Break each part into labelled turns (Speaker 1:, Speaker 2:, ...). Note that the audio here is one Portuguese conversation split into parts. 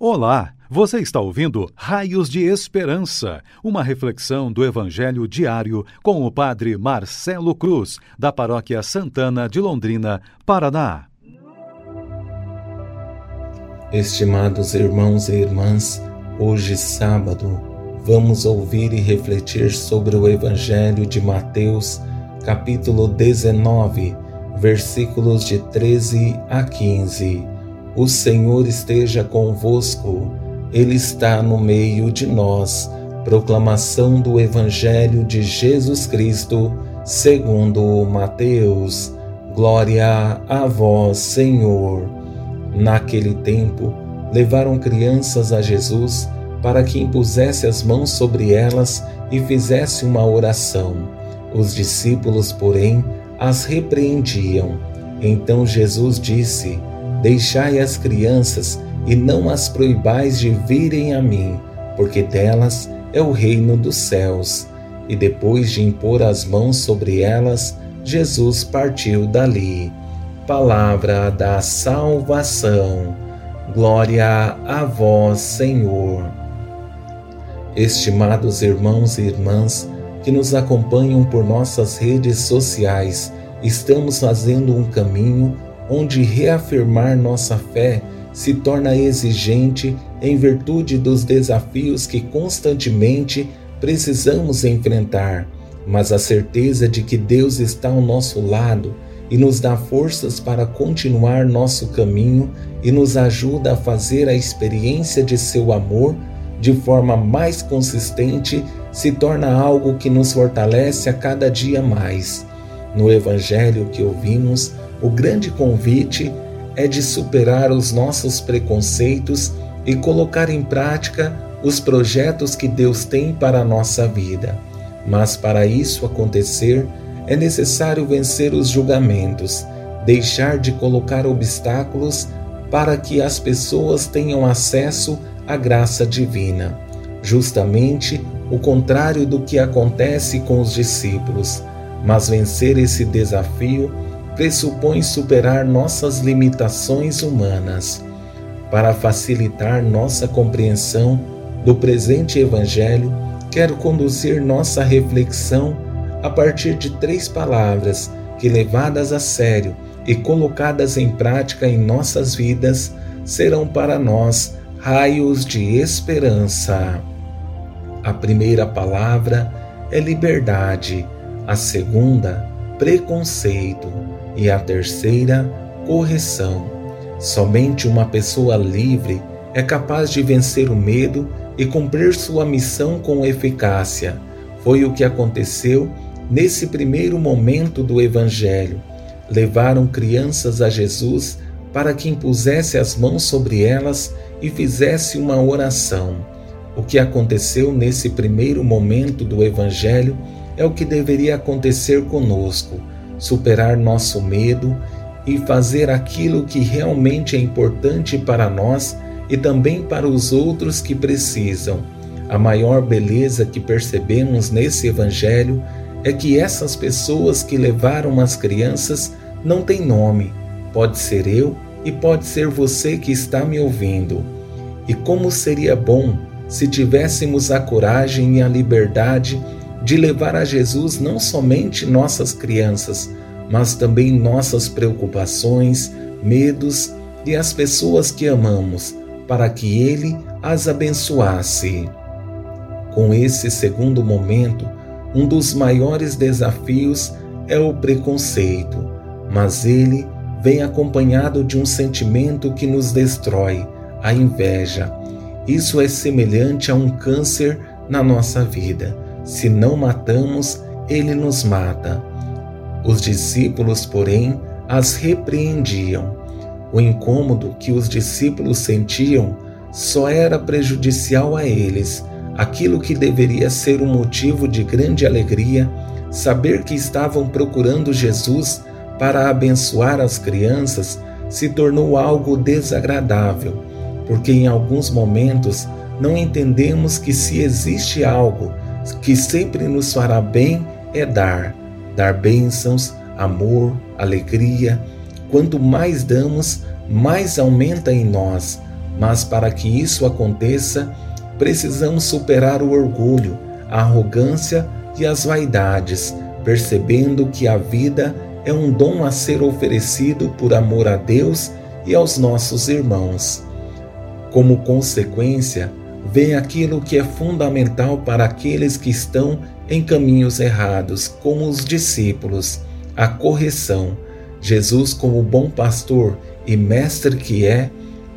Speaker 1: Olá, você está ouvindo Raios de Esperança, uma reflexão do Evangelho diário com o Padre Marcelo Cruz, da Paróquia Santana de Londrina, Paraná.
Speaker 2: Estimados irmãos e irmãs, hoje sábado, vamos ouvir e refletir sobre o Evangelho de Mateus, capítulo 19, versículos de 13 a 15 o Senhor esteja convosco, Ele está no meio de nós. Proclamação do Evangelho de Jesus Cristo, segundo Mateus. Glória a vós, Senhor. Naquele tempo, levaram crianças a Jesus para que impusesse as mãos sobre elas e fizesse uma oração. Os discípulos, porém, as repreendiam. Então Jesus disse: Deixai as crianças e não as proibais de virem a mim, porque delas é o reino dos céus. E depois de impor as mãos sobre elas, Jesus partiu dali. Palavra da salvação. Glória a vós, Senhor. Estimados irmãos e irmãs que nos acompanham por nossas redes sociais, estamos fazendo um caminho onde reafirmar nossa fé se torna exigente em virtude dos desafios que constantemente precisamos enfrentar, mas a certeza de que Deus está ao nosso lado e nos dá forças para continuar nosso caminho e nos ajuda a fazer a experiência de seu amor de forma mais consistente se torna algo que nos fortalece a cada dia mais. No Evangelho que ouvimos, o grande convite é de superar os nossos preconceitos e colocar em prática os projetos que Deus tem para a nossa vida. Mas para isso acontecer, é necessário vencer os julgamentos, deixar de colocar obstáculos para que as pessoas tenham acesso à graça divina. Justamente o contrário do que acontece com os discípulos. Mas vencer esse desafio pressupõe superar nossas limitações humanas. Para facilitar nossa compreensão do presente Evangelho, quero conduzir nossa reflexão a partir de três palavras que, levadas a sério e colocadas em prática em nossas vidas, serão para nós raios de esperança. A primeira palavra é liberdade, a segunda, preconceito e a terceira, correção. Somente uma pessoa livre é capaz de vencer o medo e cumprir sua missão com eficácia. Foi o que aconteceu nesse primeiro momento do Evangelho. Levaram crianças a Jesus para que impusesse as mãos sobre elas e fizesse uma oração. O que aconteceu nesse primeiro momento do Evangelho é o que deveria acontecer conosco superar nosso medo e fazer aquilo que realmente é importante para nós e também para os outros que precisam. A maior beleza que percebemos nesse Evangelho é que essas pessoas que levaram as crianças não têm nome. Pode ser eu e pode ser você que está me ouvindo. E como seria bom se tivéssemos a coragem e a liberdade de levar a Jesus não somente nossas crianças, mas também nossas preocupações, medos e as pessoas que amamos, para que Ele as abençoasse. Com esse segundo momento, um dos maiores desafios é o preconceito, mas ele vem acompanhado de um sentimento que nos destrói, a inveja. Isso é semelhante a um câncer na nossa vida se não matamos, ele nos mata. Os discípulos, porém, as repreendiam. O incômodo que os discípulos sentiam só era prejudicial a eles. Aquilo que deveria ser um motivo de grande alegria, saber que estavam procurando Jesus para abençoar as crianças, se tornou algo desagradável, porque em alguns momentos não entendemos que se existe algo que sempre nos fará bem é dar, dar bênçãos, amor, alegria. Quanto mais damos, mais aumenta em nós, Mas para que isso aconteça, precisamos superar o orgulho, a arrogância e as vaidades, percebendo que a vida é um dom a ser oferecido por amor a Deus e aos nossos irmãos. Como consequência, vem aquilo que é fundamental para aqueles que estão em caminhos errados, como os discípulos, a correção. Jesus, como bom pastor e mestre que é,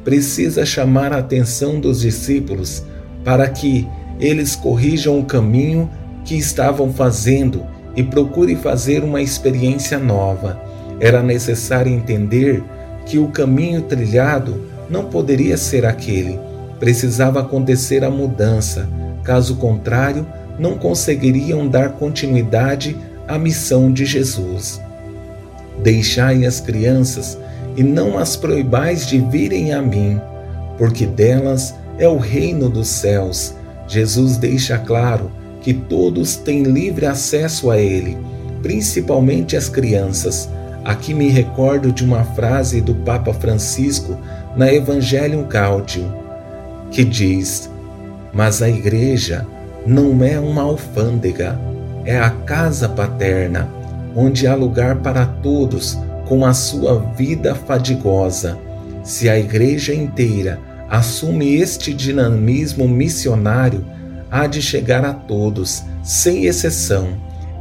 Speaker 2: precisa chamar a atenção dos discípulos para que eles corrijam o caminho que estavam fazendo e procure fazer uma experiência nova. Era necessário entender que o caminho trilhado não poderia ser aquele. Precisava acontecer a mudança, caso contrário, não conseguiriam dar continuidade à missão de Jesus. Deixai as crianças e não as proibais de virem a mim, porque delas é o reino dos céus. Jesus deixa claro que todos têm livre acesso a ele, principalmente as crianças. Aqui me recordo de uma frase do Papa Francisco na Evangelium Gaudium, que diz: Mas a igreja não é uma alfândega, é a casa paterna, onde há lugar para todos com a sua vida fadigosa. Se a igreja inteira assume este dinamismo missionário, há de chegar a todos, sem exceção.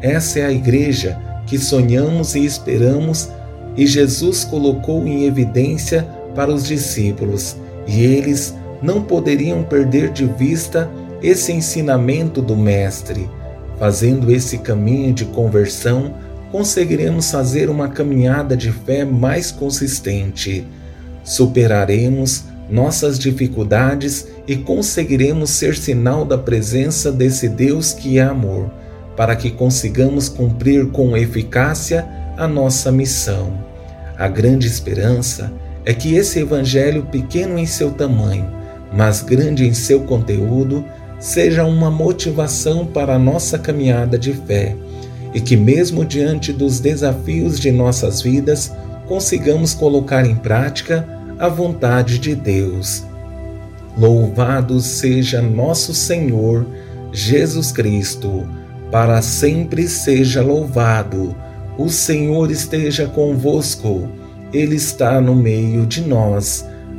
Speaker 2: Essa é a igreja que sonhamos e esperamos, e Jesus colocou em evidência para os discípulos, e eles não poderiam perder de vista esse ensinamento do Mestre. Fazendo esse caminho de conversão, conseguiremos fazer uma caminhada de fé mais consistente. Superaremos nossas dificuldades e conseguiremos ser sinal da presença desse Deus que é amor, para que consigamos cumprir com eficácia a nossa missão. A grande esperança é que esse Evangelho, pequeno em seu tamanho, mas grande em seu conteúdo, seja uma motivação para a nossa caminhada de fé e que, mesmo diante dos desafios de nossas vidas, consigamos colocar em prática a vontade de Deus. Louvado seja nosso Senhor Jesus Cristo, para sempre seja louvado. O Senhor esteja convosco, Ele está no meio de nós.